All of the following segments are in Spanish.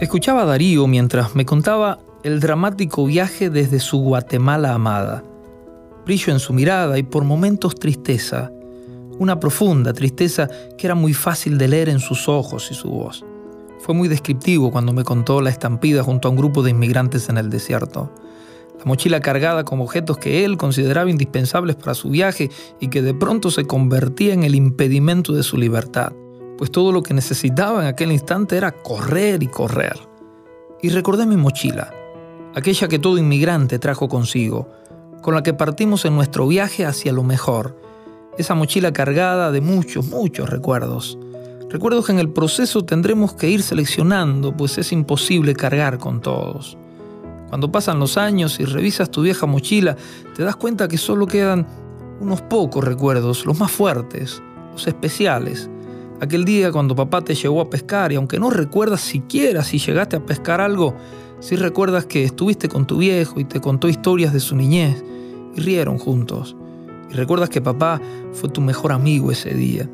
Escuchaba a Darío mientras me contaba el dramático viaje desde su Guatemala amada. Brillo en su mirada y por momentos tristeza, una profunda tristeza que era muy fácil de leer en sus ojos y su voz. Fue muy descriptivo cuando me contó la estampida junto a un grupo de inmigrantes en el desierto. La mochila cargada con objetos que él consideraba indispensables para su viaje y que de pronto se convertía en el impedimento de su libertad pues todo lo que necesitaba en aquel instante era correr y correr. Y recordé mi mochila, aquella que todo inmigrante trajo consigo, con la que partimos en nuestro viaje hacia lo mejor, esa mochila cargada de muchos, muchos recuerdos. Recuerdos que en el proceso tendremos que ir seleccionando, pues es imposible cargar con todos. Cuando pasan los años y revisas tu vieja mochila, te das cuenta que solo quedan unos pocos recuerdos, los más fuertes, los especiales, Aquel día cuando papá te llevó a pescar y aunque no recuerdas siquiera si llegaste a pescar algo, sí recuerdas que estuviste con tu viejo y te contó historias de su niñez y rieron juntos. Y recuerdas que papá fue tu mejor amigo ese día.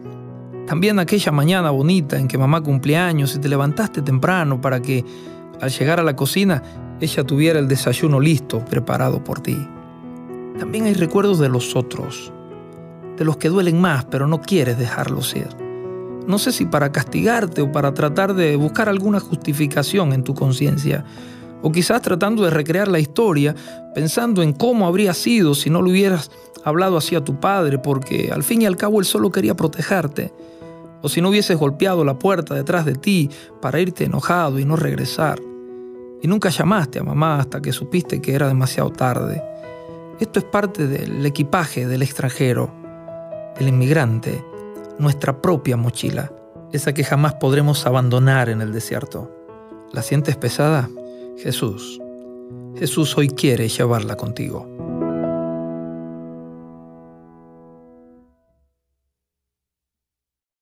También aquella mañana bonita en que mamá cumplía años y te levantaste temprano para que al llegar a la cocina ella tuviera el desayuno listo, preparado por ti. También hay recuerdos de los otros, de los que duelen más pero no quieres dejarlos ir no sé si para castigarte o para tratar de buscar alguna justificación en tu conciencia, o quizás tratando de recrear la historia, pensando en cómo habría sido si no le hubieras hablado así a tu padre, porque al fin y al cabo él solo quería protegerte, o si no hubieses golpeado la puerta detrás de ti para irte enojado y no regresar, y nunca llamaste a mamá hasta que supiste que era demasiado tarde. Esto es parte del equipaje del extranjero, del inmigrante, nuestra propia mochila, esa que jamás podremos abandonar en el desierto. ¿La sientes pesada? Jesús. Jesús hoy quiere llevarla contigo.